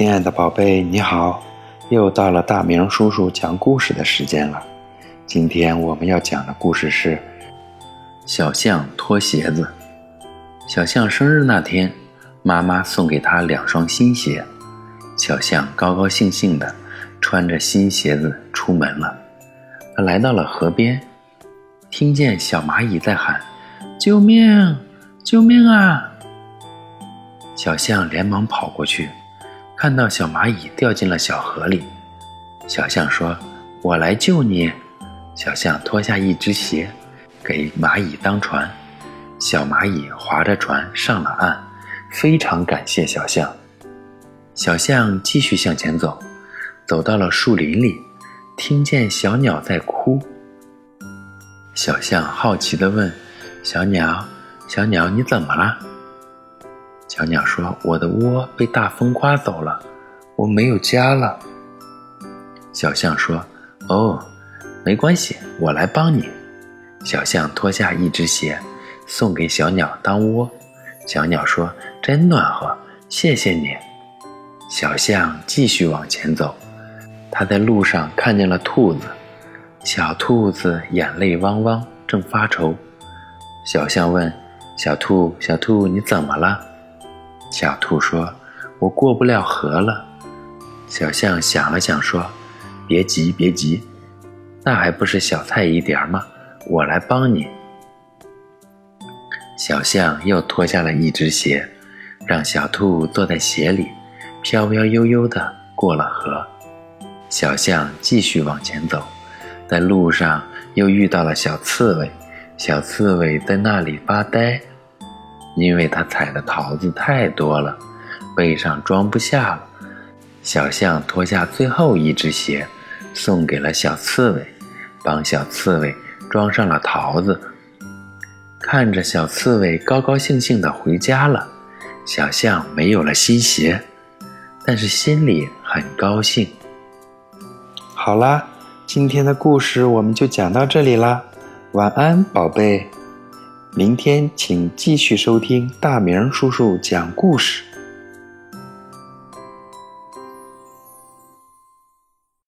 亲爱的宝贝，你好！又到了大明叔叔讲故事的时间了。今天我们要讲的故事是《小象脱鞋子》。小象生日那天，妈妈送给他两双新鞋。小象高高兴兴地穿着新鞋子出门了。他来到了河边，听见小蚂蚁在喊：“救命！救命啊！”小象连忙跑过去，看到小蚂蚁掉进了小河里。小象说：“我来救你。”小象脱下一只鞋，给蚂蚁当船。小蚂蚁划着船上了岸，非常感谢小象。小象继续向前走，走到了树林里，听见小鸟在哭。小象好奇地问：“小鸟，小鸟，你怎么了？”小鸟说：“我的窝被大风刮走了，我没有家了。”小象说：“哦，没关系，我来帮你。”小象脱下一只鞋，送给小鸟当窝。小鸟说：“真暖和，谢谢你。”小象继续往前走，它在路上看见了兔子。小兔子眼泪汪汪，正发愁。小象问：“小兔，小兔，你怎么了？”小兔说：“我过不了河了。”小象想了想说：“别急，别急，那还不是小菜一碟吗？我来帮你。”小象又脱下了一只鞋，让小兔坐在鞋里，飘飘悠悠地过了河。小象继续往前走，在路上又遇到了小刺猬，小刺猬在那里发呆。因为他采的桃子太多了，背上装不下了。小象脱下最后一只鞋，送给了小刺猬，帮小刺猬装上了桃子。看着小刺猬高高兴兴地回家了，小象没有了新鞋，但是心里很高兴。好啦，今天的故事我们就讲到这里啦，晚安，宝贝。明天请继续收听大明叔叔讲故事。